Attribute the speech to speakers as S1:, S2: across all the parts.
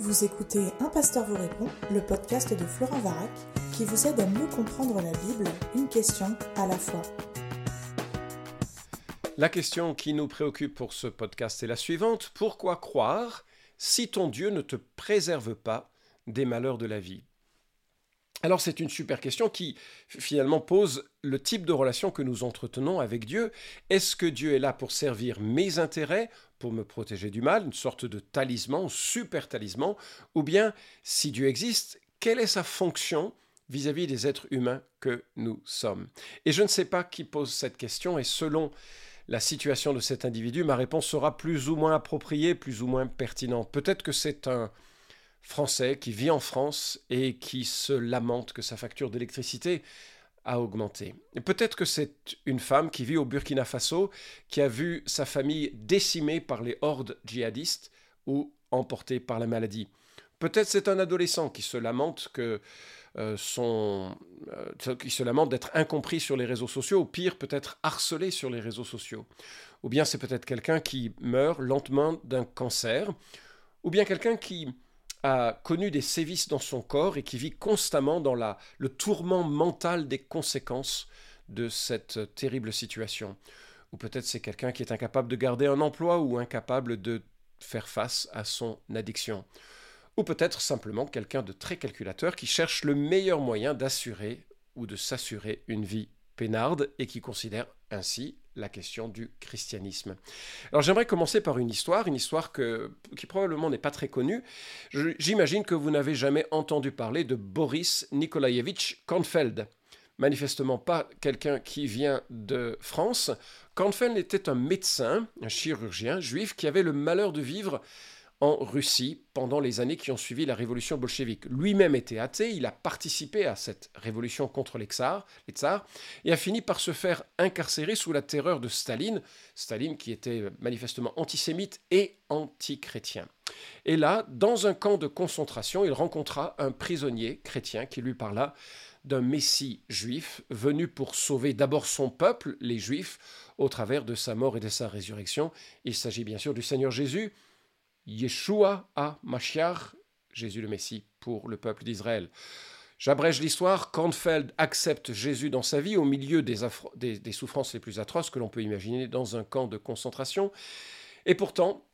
S1: Vous écoutez Un pasteur vous répond, le podcast de Florent Varac, qui vous aide à mieux comprendre la Bible, une question à la fois.
S2: La question qui nous préoccupe pour ce podcast est la suivante. Pourquoi croire si ton Dieu ne te préserve pas des malheurs de la vie? Alors c'est une super question qui finalement pose le type de relation que nous entretenons avec Dieu. Est-ce que Dieu est là pour servir mes intérêts, pour me protéger du mal, une sorte de talisman, super talisman, ou bien si Dieu existe, quelle est sa fonction vis-à-vis des êtres humains que nous sommes? Et je ne sais pas qui pose cette question, et selon la situation de cet individu, ma réponse sera plus ou moins appropriée, plus ou moins pertinente. Peut-être que c'est un français qui vit en France et qui se lamente que sa facture d'électricité a augmenté. Peut-être que c'est une femme qui vit au Burkina Faso, qui a vu sa famille décimée par les hordes djihadistes ou emportée par la maladie. Peut-être c'est un adolescent qui se lamente que euh, son, euh, qui se lamente d'être incompris sur les réseaux sociaux, ou pire, peut-être harcelé sur les réseaux sociaux. Ou bien c'est peut-être quelqu'un qui meurt lentement d'un cancer, ou bien quelqu'un qui a connu des sévices dans son corps et qui vit constamment dans le tourment mental des conséquences de cette terrible situation. Ou peut-être c'est quelqu'un qui est incapable de garder un emploi ou incapable de faire face à son addiction. Ou peut-être simplement quelqu'un de très calculateur qui cherche le meilleur moyen d'assurer ou de s'assurer une vie peinarde et qui considère ainsi la question du christianisme. Alors j'aimerais commencer par une histoire, une histoire que, qui probablement n'est pas très connue. J'imagine que vous n'avez jamais entendu parler de Boris Nikolaevitch Kornfeld. Manifestement pas quelqu'un qui vient de France. Kornfeld était un médecin, un chirurgien juif qui avait le malheur de vivre en Russie pendant les années qui ont suivi la révolution bolchevique. Lui-même était athée, il a participé à cette révolution contre les tsars, les tsars, et a fini par se faire incarcérer sous la terreur de Staline, Staline qui était manifestement antisémite et anti-chrétien. Et là, dans un camp de concentration, il rencontra un prisonnier chrétien qui lui parla d'un Messie juif venu pour sauver d'abord son peuple, les Juifs, au travers de sa mort et de sa résurrection. Il s'agit bien sûr du Seigneur Jésus, Yeshua Mashiach, Jésus le Messie, pour le peuple d'Israël. J'abrège l'histoire, Kornfeld accepte Jésus dans sa vie au milieu des souffrances les plus atroces que l'on peut imaginer dans un camp de concentration. Et pourtant,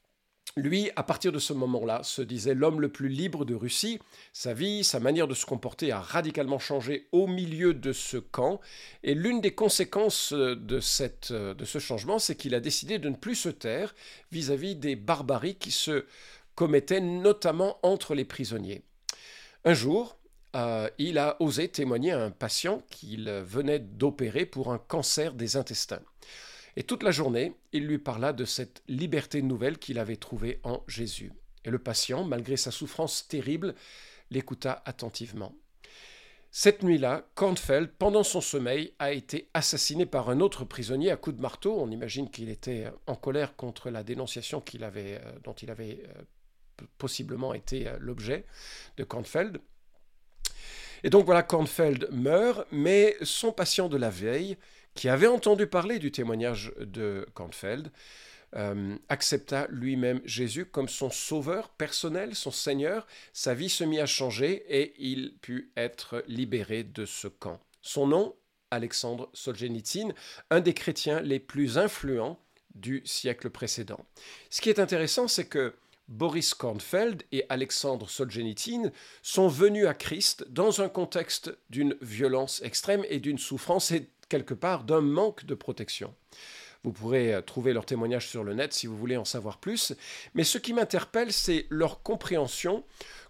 S2: lui, à partir de ce moment-là, se disait l'homme le plus libre de Russie. Sa vie, sa manière de se comporter a radicalement changé au milieu de ce camp. Et l'une des conséquences de, cette, de ce changement, c'est qu'il a décidé de ne plus se taire vis-à-vis des barbaries qui se commettaient notamment entre les prisonniers. Un jour, euh, il a osé témoigner à un patient qu'il venait d'opérer pour un cancer des intestins. Et toute la journée, il lui parla de cette liberté nouvelle qu'il avait trouvée en Jésus. Et le patient, malgré sa souffrance terrible, l'écouta attentivement. Cette nuit-là, Kornfeld, pendant son sommeil, a été assassiné par un autre prisonnier à coups de marteau. On imagine qu'il était en colère contre la dénonciation euh, dont il avait euh, possiblement été euh, l'objet de Kornfeld. Et donc voilà, Kornfeld meurt, mais son patient de la veille, qui avait entendu parler du témoignage de Kornfeld, euh, accepta lui-même Jésus comme son sauveur personnel, son Seigneur. Sa vie se mit à changer et il put être libéré de ce camp. Son nom, Alexandre Solzhenitsyn, un des chrétiens les plus influents du siècle précédent. Ce qui est intéressant, c'est que Boris Kornfeld et Alexandre Solzhenitsyn sont venus à Christ dans un contexte d'une violence extrême et d'une souffrance et quelque part d'un manque de protection. Vous pourrez euh, trouver leurs témoignages sur le net si vous voulez en savoir plus, mais ce qui m'interpelle, c'est leur compréhension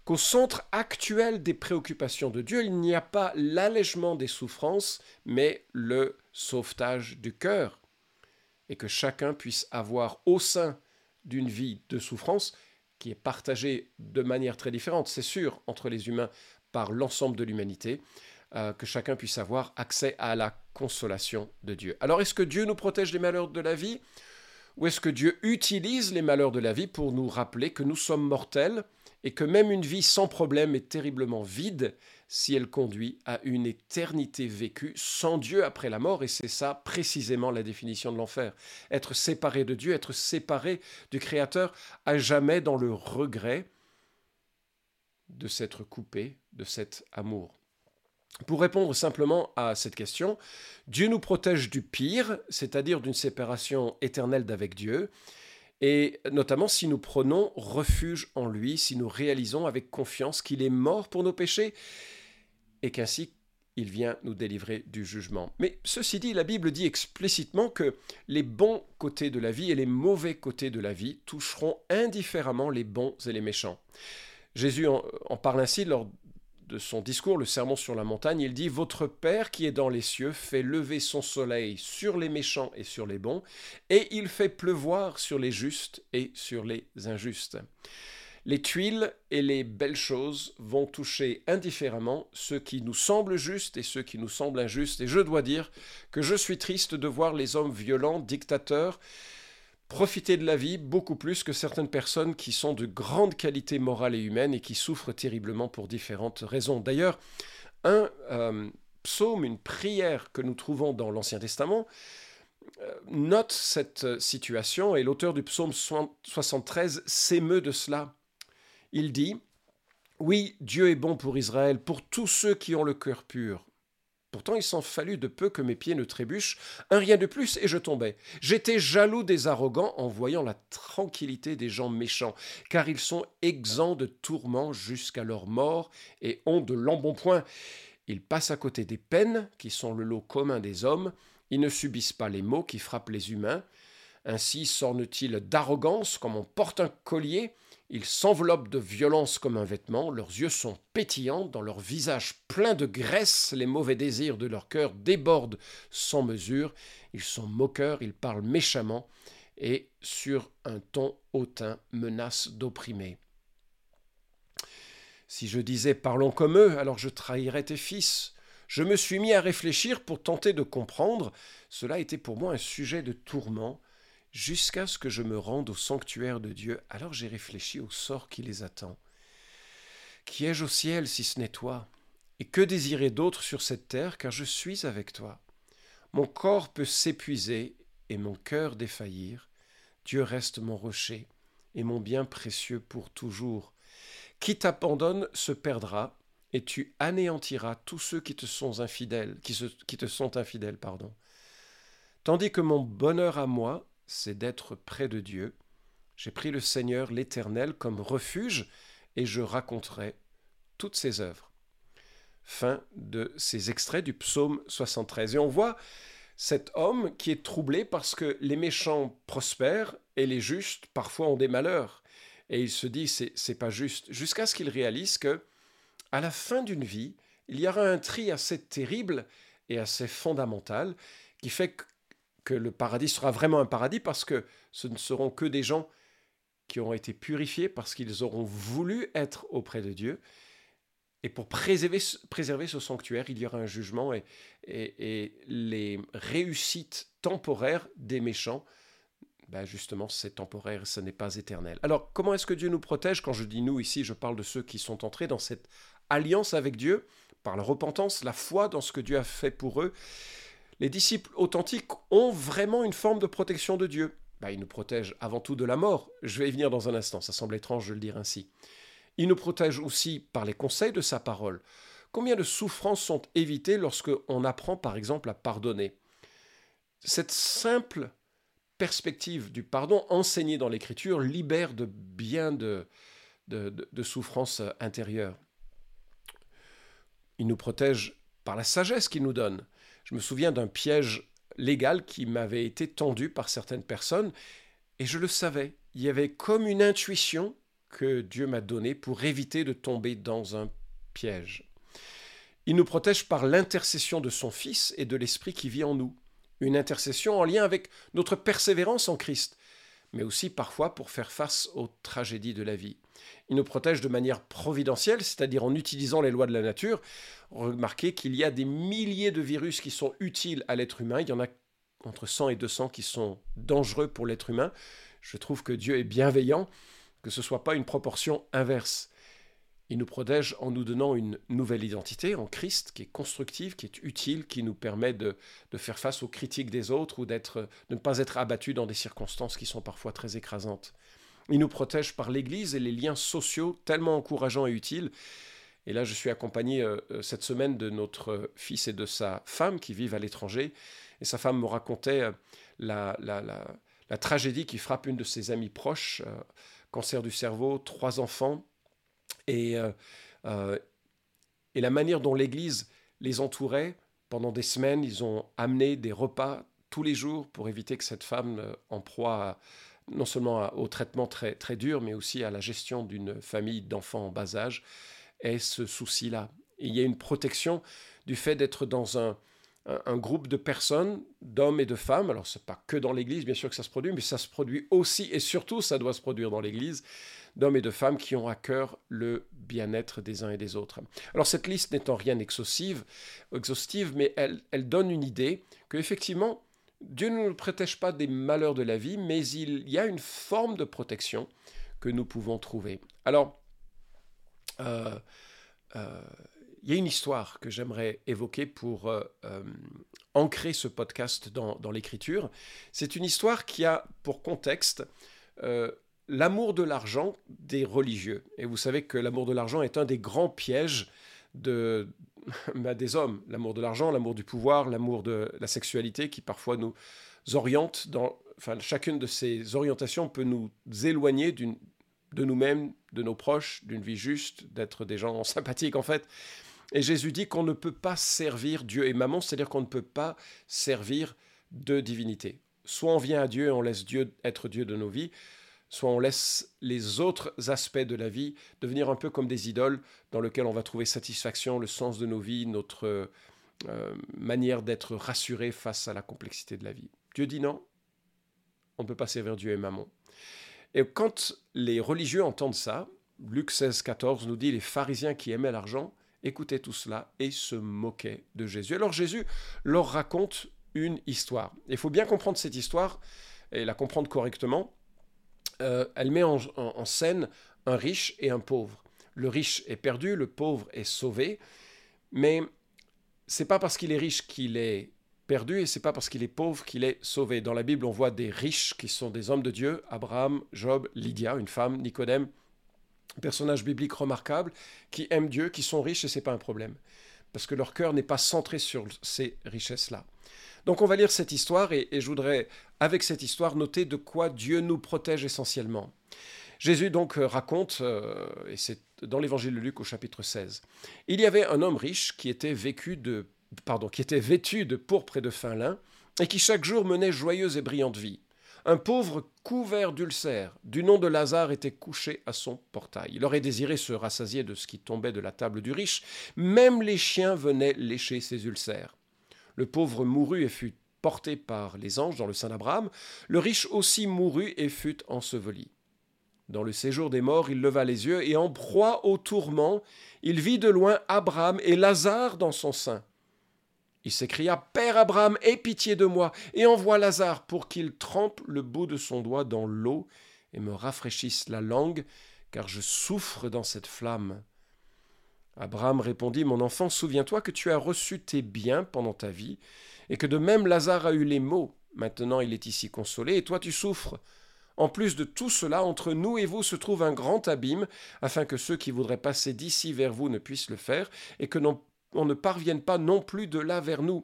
S2: qu'au centre actuel des préoccupations de Dieu, il n'y a pas l'allègement des souffrances, mais le sauvetage du cœur, et que chacun puisse avoir au sein d'une vie de souffrance, qui est partagée de manière très différente, c'est sûr, entre les humains par l'ensemble de l'humanité, euh, que chacun puisse avoir accès à la consolation de Dieu. Alors est-ce que Dieu nous protège des malheurs de la vie? Ou est-ce que Dieu utilise les malheurs de la vie pour nous rappeler que nous sommes mortels et que même une vie sans problème est terriblement vide si elle conduit à une éternité vécue sans Dieu après la mort, et c'est ça précisément la définition de l'enfer. Être séparé de Dieu, être séparé du Créateur à jamais dans le regret de s'être coupé de cet amour. Pour répondre simplement à cette question, Dieu nous protège du pire, c'est-à-dire d'une séparation éternelle d'avec Dieu, et notamment si nous prenons refuge en lui, si nous réalisons avec confiance qu'il est mort pour nos péchés, et qu'ainsi il vient nous délivrer du jugement. Mais ceci dit, la Bible dit explicitement que les bons côtés de la vie et les mauvais côtés de la vie toucheront indifféremment les bons et les méchants. Jésus en, parle ainsi lors de son discours, le sermon sur la montagne, il dit Votre Père qui est dans les cieux fait lever son soleil sur les méchants et sur les bons, et il fait pleuvoir sur les justes et sur les injustes. Les tuiles et les belles choses vont toucher indifféremment ceux qui nous semblent justes et ceux qui nous semblent injustes, et je dois dire que je suis triste de voir les hommes violents, dictateurs, profiter de la vie beaucoup plus que certaines personnes qui sont de grande qualité morale et humaine et qui souffrent terriblement pour différentes raisons. D'ailleurs, un euh, psaume, une prière que nous trouvons dans l'Ancien Testament, euh, note cette situation et l'auteur du psaume 73 s'émeut de cela. Il dit Oui, Dieu est bon pour Israël, pour tous ceux qui ont le cœur pur. Pourtant, il s'en fallut de peu que mes pieds ne trébuchent, un rien de plus, et je tombais. J'étais jaloux des arrogants en voyant la tranquillité des gens méchants, car ils sont exempts de tourments jusqu'à leur mort et ont de l'embonpoint. Ils passent à côté des peines, qui sont le lot commun des hommes, ils ne subissent pas les maux qui frappent les humains. Ainsi s'ornent-ils d'arrogance comme on porte un collier, ils s'enveloppent de violence comme un vêtement, leurs yeux sont pétillants, dans leur visage plein de graisse, les mauvais désirs de leur cœur débordent sans mesure, ils sont moqueurs, ils parlent méchamment, et sur un ton hautain menacent d'opprimer. Si je disais parlons comme eux, alors je trahirais tes fils. Je me suis mis à réfléchir pour tenter de comprendre. Cela était pour moi un sujet de tourment jusqu'à ce que je me rende au sanctuaire de Dieu. Alors j'ai réfléchi au sort qui les attend. Qui ai-je au ciel si ce n'est toi? Et que désirer d'autre sur cette terre, car je suis avec toi? Mon corps peut s'épuiser et mon cœur défaillir. Dieu reste mon rocher et mon bien précieux pour toujours. Qui t'abandonne se perdra, et tu anéantiras tous ceux qui te sont infidèles, qui, qui te sont infidèles, pardon. Tandis que mon bonheur à moi c'est d'être près de Dieu. J'ai pris le Seigneur l'Éternel comme refuge et je raconterai toutes ses œuvres. Fin de ces extraits du psaume 73. Et on voit cet homme qui est troublé parce que les méchants prospèrent et les justes parfois ont des malheurs. Et il se dit c'est, pas juste, jusqu'à ce qu'il réalise que à la fin d'une vie, il y aura un tri assez terrible et assez fondamental qui fait que le paradis sera vraiment un paradis parce que ce ne seront que des gens qui auront été purifiés parce qu'ils auront voulu être auprès de Dieu. Et pour préserver, ce sanctuaire, il y aura un jugement et, et, les réussites temporaires des méchants, ben justement, c'est temporaire, ce n'est pas éternel. Alors, comment est-ce que Dieu nous protège Quand je dis nous ici, je parle de ceux qui sont entrés dans cette alliance avec Dieu, par la repentance, la foi dans ce que Dieu a fait pour eux les disciples authentiques ont vraiment une forme de protection de Dieu. Bah, ils nous protègent avant tout de la mort. Je vais y venir dans un instant, ça semble étrange de le dire ainsi. Il nous protège aussi par les conseils de sa parole. Combien de souffrances sont évitées lorsque on apprend par exemple à pardonner? Cette simple perspective du pardon enseignée dans l'Écriture libère de bien de, de souffrances intérieures. Il nous protège par la sagesse qu'il nous donne. Je me souviens d'un piège légal qui m'avait été tendu par certaines personnes, et je le savais. Il y avait comme une intuition que Dieu m'a donnée pour éviter de tomber dans un piège. Il nous protège par l'intercession de son Fils et de l'Esprit qui vit en nous. Une intercession en lien avec notre persévérance en Christ, mais aussi parfois pour faire face aux tragédies de la vie. Il nous protège de manière providentielle, c'est-à-dire en utilisant les lois de la nature, remarquez qu'il y a des milliers de virus qui sont utiles à l'être humain. Il y en a entre 100 et 200 qui sont dangereux pour l'être humain. Je trouve que Dieu est bienveillant, que ce ne soit pas une proportion inverse. Il nous protège en nous donnant une nouvelle identité en Christ qui est constructive, qui est utile, qui nous permet de, de faire face aux critiques des autres ou d'être, de ne pas être abattu dans des circonstances qui sont parfois très écrasantes. Il nous protège par l'Église et les liens sociaux tellement encourageants et utiles. Et là, je suis accompagné euh, euh, cette semaine de notre fils et de sa femme qui vivent à l'étranger. Et sa femme me racontait euh, la, la, tragédie qui frappe une de ses amies proches, cancer du cerveau, trois enfants. Et, et la manière dont l'Église les entourait, pendant des semaines, ils ont amené des repas tous les jours pour éviter que cette femme en proie non seulement au traitement très, très dur, mais aussi à la gestion d'une famille d'enfants en bas âge, ait ce souci-là. Il y a une protection du fait d'être dans un, un, groupe de personnes, d'hommes et de femmes. Alors, ce n'est pas que dans l'Église, bien sûr que ça se produit, mais ça se produit aussi, et surtout, ça doit se produire dans l'Église, d'hommes et de femmes qui ont à cœur le bien-être des uns et des autres. Alors, cette liste n'étant rien exhaustive, exhaustive mais elle, elle donne une idée qu'effectivement, Dieu ne nous protège pas des malheurs de la vie, mais il y a une forme de protection que nous pouvons trouver. Alors, euh, euh, il y a une histoire que j'aimerais évoquer pour euh, ancrer ce podcast dans l'écriture. C'est une histoire qui a pour contexte l'amour de l'argent des religieux. Et vous savez que l'amour de l'argent est un des grands pièges de, bah, des hommes. L'amour de l'argent, l'amour du pouvoir, l'amour de la sexualité qui parfois nous oriente dans... Enfin, chacune de ces orientations peut nous éloigner de nous-mêmes, de nos proches, d'une vie juste, d'être des gens sympathiques en fait. Et Jésus dit qu'on ne peut pas servir Dieu et maman, c'est-à-dire qu'on ne peut pas servir deux divinités. Soit on vient à Dieu et on laisse Dieu être Dieu de nos vies, soit on laisse les autres aspects de la vie devenir un peu comme des idoles dans lesquelles on va trouver satisfaction, le sens de nos vies, notre euh, manière d'être rassuré face à la complexité de la vie. Dieu dit non, on ne peut pas servir Dieu et Mammon. Et quand les religieux entendent ça, Luc 16, 14 nous dit les pharisiens qui aimaient l'argent écoutaient tout cela et se moquaient de Jésus. Alors Jésus leur raconte une histoire. Il faut bien comprendre cette histoire et la comprendre correctement euh, elle met en, scène un riche et un pauvre. Le riche est perdu, le pauvre est sauvé, mais c'est pas parce qu'il est riche qu'il est perdu et c'est pas parce qu'il est pauvre qu'il est sauvé. Dans la Bible, on voit des riches qui sont des hommes de Dieu, Abraham, Job, Lydia, une femme, Nicodème, personnages bibliques remarquables qui aiment Dieu, qui sont riches et c'est pas un problème parce que leur cœur n'est pas centré sur ces richesses-là. Donc on va lire cette histoire et, je voudrais, avec cette histoire, noter de quoi Dieu nous protège essentiellement. Jésus donc euh, raconte, euh, et c'est dans l'évangile de Luc au chapitre 16, il y avait un homme riche qui était, vécu de, pardon, qui était vêtu de pourpre et de fin lin, et qui chaque jour menait joyeuse et brillante vie. Un pauvre couvert d'ulcères, du nom de Lazare, était couché à son portail. Il aurait désiré se rassasier de ce qui tombait de la table du riche. Même les chiens venaient lécher ses ulcères. Le pauvre mourut et fut porté par les anges dans le sein d'Abraham. Le riche aussi mourut et fut enseveli. Dans le séjour des morts, il leva les yeux, et en proie au tourment, il vit de loin Abraham et Lazare dans son sein. Il s'écria Père Abraham, aie pitié de moi, et envoie Lazare pour qu'il trempe le bout de son doigt dans l'eau et me rafraîchisse la langue, car je souffre dans cette flamme. Abraham répondit, Mon enfant, souviens-toi que tu as reçu tes biens pendant ta vie, et que de même Lazare a eu les maux. Maintenant il est ici consolé, et toi tu souffres. En plus de tout cela, entre nous et vous se trouve un grand abîme, afin que ceux qui voudraient passer d'ici vers vous ne puissent le faire, et que on ne parvienne pas non plus de là vers nous.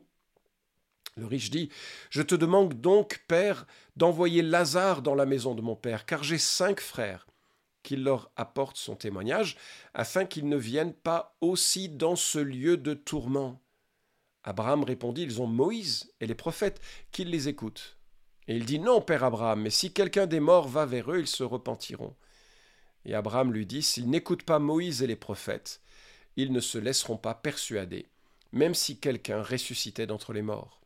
S2: Le riche dit, Je te demande donc, Père, d'envoyer Lazare dans la maison de mon Père, car j'ai cinq frères qu'il leur apporte son témoignage, afin qu'ils ne viennent pas aussi dans ce lieu de tourment. Abraham répondit, Ils ont Moïse et les prophètes, qu'ils les écoutent. Et il dit, Non, père Abraham, mais si quelqu'un des morts va vers eux, ils se repentiront. Et Abraham lui dit, S'ils n'écoutent pas Moïse et les prophètes, ils ne se laisseront pas persuader, même si quelqu'un ressuscitait d'entre les morts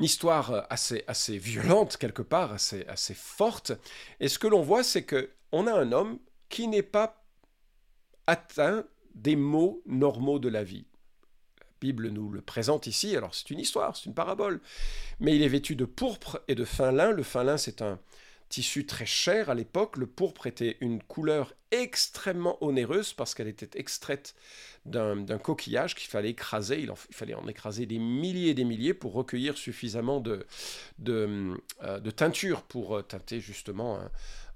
S2: une histoire euh, assez, violente quelque part, assez, assez forte. Et ce que l'on voit, c'est que on a un homme qui n'est pas atteint des maux normaux de la vie. La Bible nous le présente ici, alors c'est une histoire, c'est une parabole, mais il est vêtu de pourpre et de fin lin. Le fin lin, c'est un tissu très cher à l'époque. Le pourpre était une couleur extrêmement onéreuse parce qu'elle était extraite d'un coquillage qu'il fallait écraser. Il, fallait en écraser des milliers et des milliers pour recueillir suffisamment de, euh, teinture pour euh, teinter justement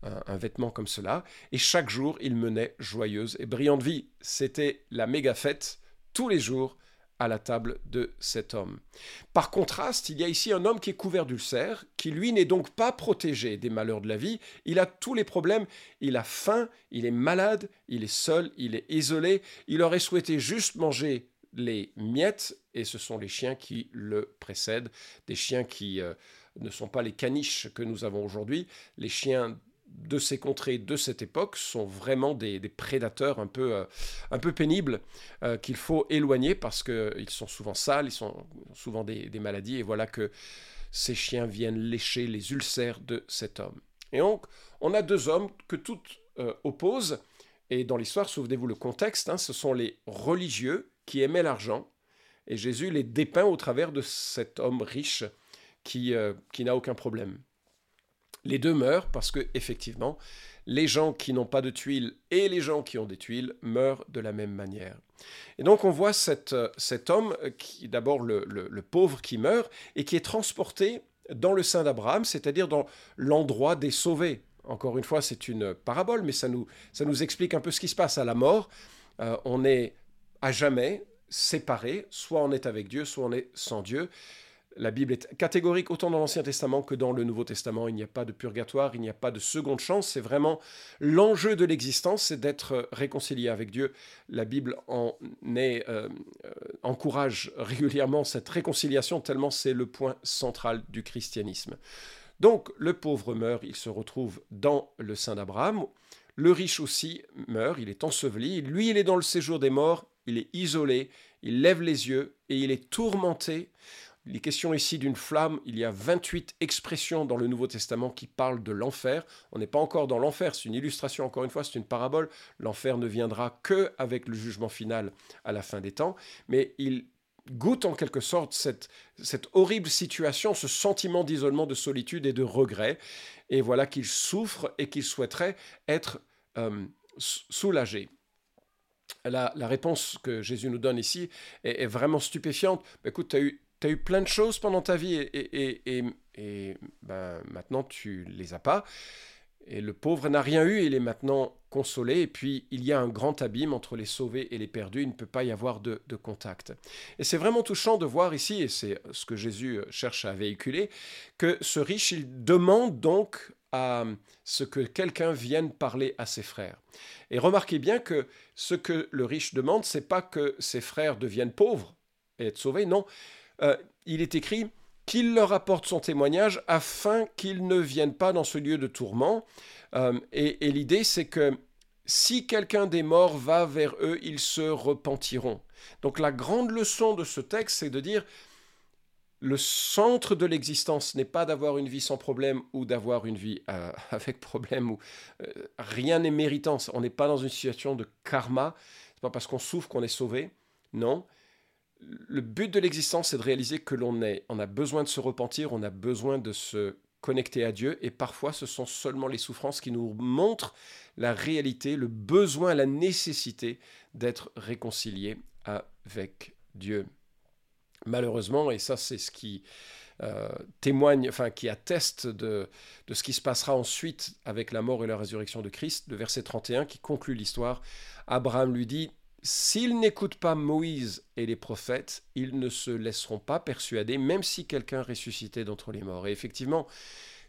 S2: un, vêtement comme cela. Et chaque jour, il menait joyeuse et brillante vie. C'était la méga fête tous les jours à la table de cet homme. Par contraste, il y a ici un homme qui est couvert d'ulcères, qui lui n'est donc pas protégé des malheurs de la vie, il a tous les problèmes, il a faim, il est malade, il est seul, il est isolé, il aurait souhaité juste manger les miettes, et ce sont les chiens qui le précèdent, des chiens qui euh, ne sont pas les caniches que nous avons aujourd'hui, les chiens de ces contrées, de cette époque, sont vraiment des, prédateurs un peu, euh, un peu pénibles euh, qu'il faut éloigner parce qu'ils sont souvent sales, ils sont souvent des, maladies, et voilà que ces chiens viennent lécher les ulcères de cet homme. Et donc, on a deux hommes que tout euh, oppose, et dans l'histoire, souvenez-vous le contexte, hein, ce sont les religieux qui aimaient l'argent, et Jésus les dépeint au travers de cet homme riche qui, qui n'a aucun problème. Les deux meurent parce que, effectivement, les gens qui n'ont pas de tuiles et les gens qui ont des tuiles meurent de la même manière. Et donc on voit cet homme, qui d'abord le, pauvre qui meurt, et qui est transporté dans le sein d'Abraham, c'est-à-dire dans l'endroit des sauvés. Encore une fois, c'est une parabole, mais ça nous, ça nous explique un peu ce qui se passe à la mort. Euh, on est à jamais séparé, soit on est avec Dieu, soit on est sans Dieu. La Bible est catégorique autant dans l'Ancien Testament que dans le Nouveau Testament. Il n'y a pas de purgatoire, il n'y a pas de seconde chance. C'est vraiment l'enjeu de l'existence, c'est d'être réconcilié avec Dieu. La Bible en euh, encourage régulièrement cette réconciliation tellement c'est le point central du christianisme. Donc le pauvre meurt, il se retrouve dans le sein d'Abraham. Le riche aussi meurt, il est enseveli. Lui, il est dans le séjour des morts, il est isolé, il lève les yeux et il est tourmenté il est question ici d'une flamme. Il y a 28 expressions dans le Nouveau Testament qui parlent de l'enfer. On n'est pas encore dans l'enfer, c'est une illustration, encore une fois, c'est une parabole. L'enfer ne viendra que avec le jugement final à la fin des temps. Mais il goûte en quelque sorte cette, horrible situation, ce sentiment d'isolement, de solitude et de regret. Et voilà qu'il souffre et qu'il souhaiterait être euh, soulagé. La, la, réponse que Jésus nous donne ici est, vraiment stupéfiante. écoute, tu as eu tu as eu plein de choses pendant ta vie et, et, et, ben, maintenant tu les as pas. Et le pauvre n'a rien eu, il est maintenant consolé, et puis il y a un grand abîme entre les sauvés et les perdus, il ne peut pas y avoir de, de contact. Et c'est vraiment touchant de voir ici, et c'est ce que Jésus cherche à véhiculer, que ce riche, il demande donc à ce que quelqu'un vienne parler à ses frères. Et remarquez bien que ce que le riche demande, c'est pas que ses frères deviennent pauvres et être sauvés, non, euh, il est écrit qu'il leur apporte son témoignage afin qu'ils ne viennent pas dans ce lieu de tourment. Euh, et, l'idée, c'est que si quelqu'un des morts va vers eux, ils se repentiront. Donc la grande leçon de ce texte, c'est de dire, le centre de l'existence n'est pas d'avoir une vie sans problème ou d'avoir une vie euh, avec problème ou rien n'est méritant. On n'est pas dans une situation de karma. C'est pas parce qu'on souffre qu'on est sauvé. Non, le but de l'existence, c'est de réaliser que l'on est, on a besoin de se repentir, on a besoin de se connecter à Dieu, et parfois ce sont seulement les souffrances qui nous montrent la réalité, le besoin, la nécessité d'être réconcilié avec Dieu. Malheureusement, et ça c'est ce qui euh, témoigne, enfin qui atteste de, de ce qui se passera ensuite avec la mort et la résurrection de Christ, le verset 31 qui conclut l'histoire, Abraham lui dit, S'ils n'écoutent pas Moïse et les prophètes, ils ne se laisseront pas persuader, même si quelqu'un ressuscitait d'entre les morts. Et effectivement,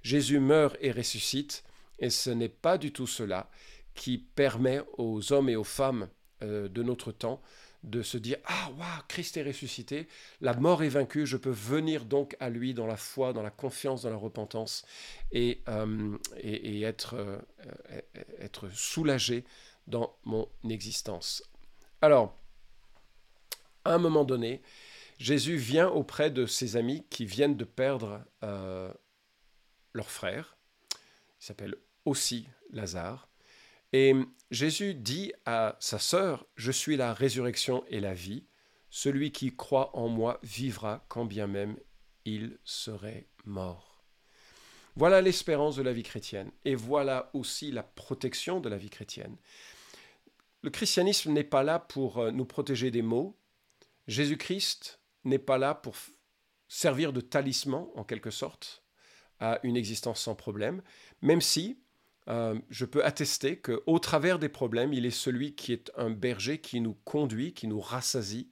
S2: Jésus meurt et ressuscite, et ce n'est pas du tout cela qui permet aux hommes et aux femmes euh, de notre temps de se dire Ah, waouh, Christ est ressuscité, la mort est vaincue, je peux venir donc à lui dans la foi, dans la confiance, dans la repentance et, euh, euh, être soulagé dans mon existence. Alors, à un moment donné, Jésus vient auprès de ses amis qui viennent de perdre euh, leur frère. Il s'appelle aussi Lazare. Et Jésus dit à sa sœur, Je suis la résurrection et la vie. Celui qui croit en moi vivra quand bien même il serait mort. Voilà l'espérance de la vie chrétienne. Et voilà aussi la protection de la vie chrétienne. Le christianisme n'est pas là pour euh, nous protéger des maux. Jésus-Christ n'est pas là pour servir de talisman, en quelque sorte, à une existence sans problème, même si euh, je peux attester qu'au travers des problèmes, il est celui qui est un berger qui nous conduit, qui nous rassasie,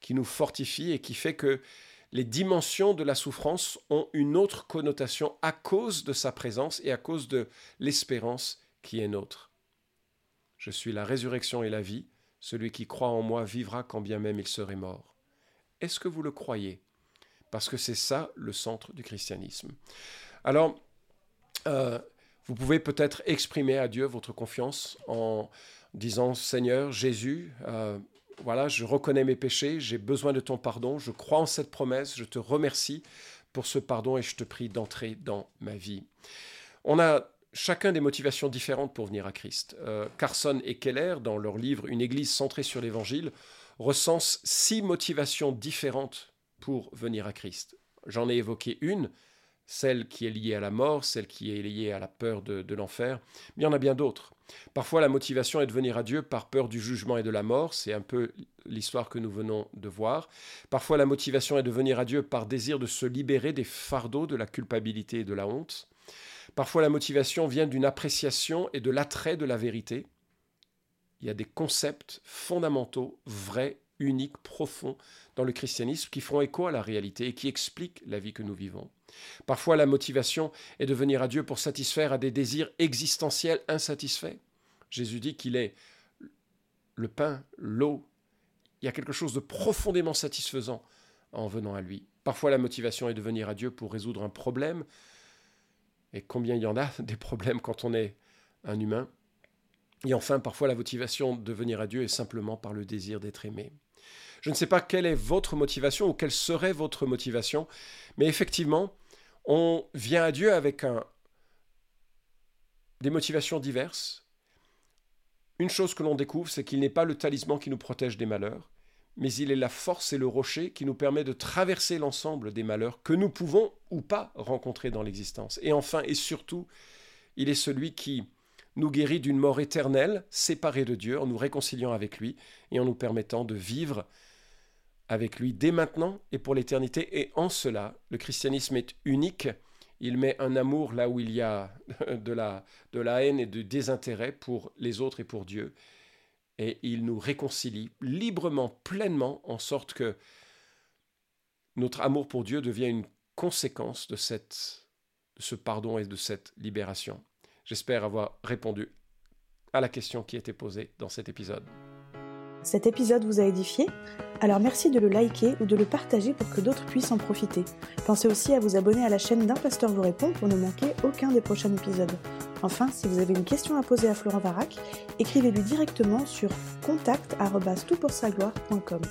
S2: qui nous fortifie et qui fait que les dimensions de la souffrance ont une autre connotation à cause de sa présence et à cause de l'espérance qui est nôtre. Je suis la résurrection et la vie, celui qui croit en moi vivra quand bien même il serait mort. Est-ce que vous le croyez? Parce que c'est ça le centre du christianisme. Alors, euh, vous pouvez peut-être exprimer à Dieu votre confiance en disant Seigneur Jésus, euh, voilà, je reconnais mes péchés, j'ai besoin de ton pardon, je crois en cette promesse, je te remercie pour ce pardon et je te prie d'entrer dans ma vie. On a chacun des motivations différentes pour venir à Christ. Euh, Carson et Keller, dans leur livre Une Église centrée sur l'Évangile, recensent six motivations différentes pour venir à Christ. J'en ai évoqué une, celle qui est liée à la mort, celle qui est liée à la peur de, l'enfer, mais il y en a bien d'autres. Parfois la motivation est de venir à Dieu par peur du jugement et de la mort, c'est un peu l'histoire que nous venons de voir. Parfois la motivation est de venir à Dieu par désir de se libérer des fardeaux de la culpabilité et de la honte. Parfois la motivation vient d'une appréciation et de l'attrait de la vérité. Il y a des concepts fondamentaux, vrais, uniques, profonds dans le christianisme qui font écho à la réalité et qui expliquent la vie que nous vivons. Parfois, la motivation est de venir à Dieu pour satisfaire à des désirs existentiels insatisfaits. Jésus dit qu'il est le pain, l'eau. Il y a quelque chose de profondément satisfaisant en venant à lui. Parfois, la motivation est de venir à Dieu pour résoudre un problème. Et combien il y en a des problèmes quand on est un humain Et enfin, parfois, la motivation de venir à Dieu est simplement par le désir d'être aimé. Je ne sais pas quelle est votre motivation ou quelle serait votre motivation, mais effectivement, on vient à Dieu avec des motivations diverses. Une chose que l'on découvre, c'est qu'il n'est pas le talisman qui nous protège des malheurs, mais il est la force et le rocher qui nous permet de traverser l'ensemble des malheurs que nous pouvons ou pas rencontrer dans l'existence. Et enfin et surtout, il est celui qui nous guérit d'une mort éternelle, séparée de Dieu, en nous réconciliant avec lui et en nous permettant de vivre avec lui dès maintenant et pour l'éternité. Et en cela, le christianisme est unique. Il met un amour là où il y a de la, de la haine et de désintérêt pour les autres et pour Dieu. Et il nous réconcilie librement, pleinement, en sorte que notre amour pour Dieu devient une conséquence de, cette, de ce pardon et de cette libération. J'espère avoir répondu à la question qui était posée dans cet épisode.
S1: Cet épisode vous a édifié? Alors merci de le liker ou de le partager pour que d'autres puissent en profiter. Pensez aussi à vous abonner à la chaîne d'un pasteur vous répond pour ne manquer aucun des prochains épisodes. Enfin, si vous avez une question à poser à Florent Varac, écrivez-lui directement sur contact.toutpoursagloire.com.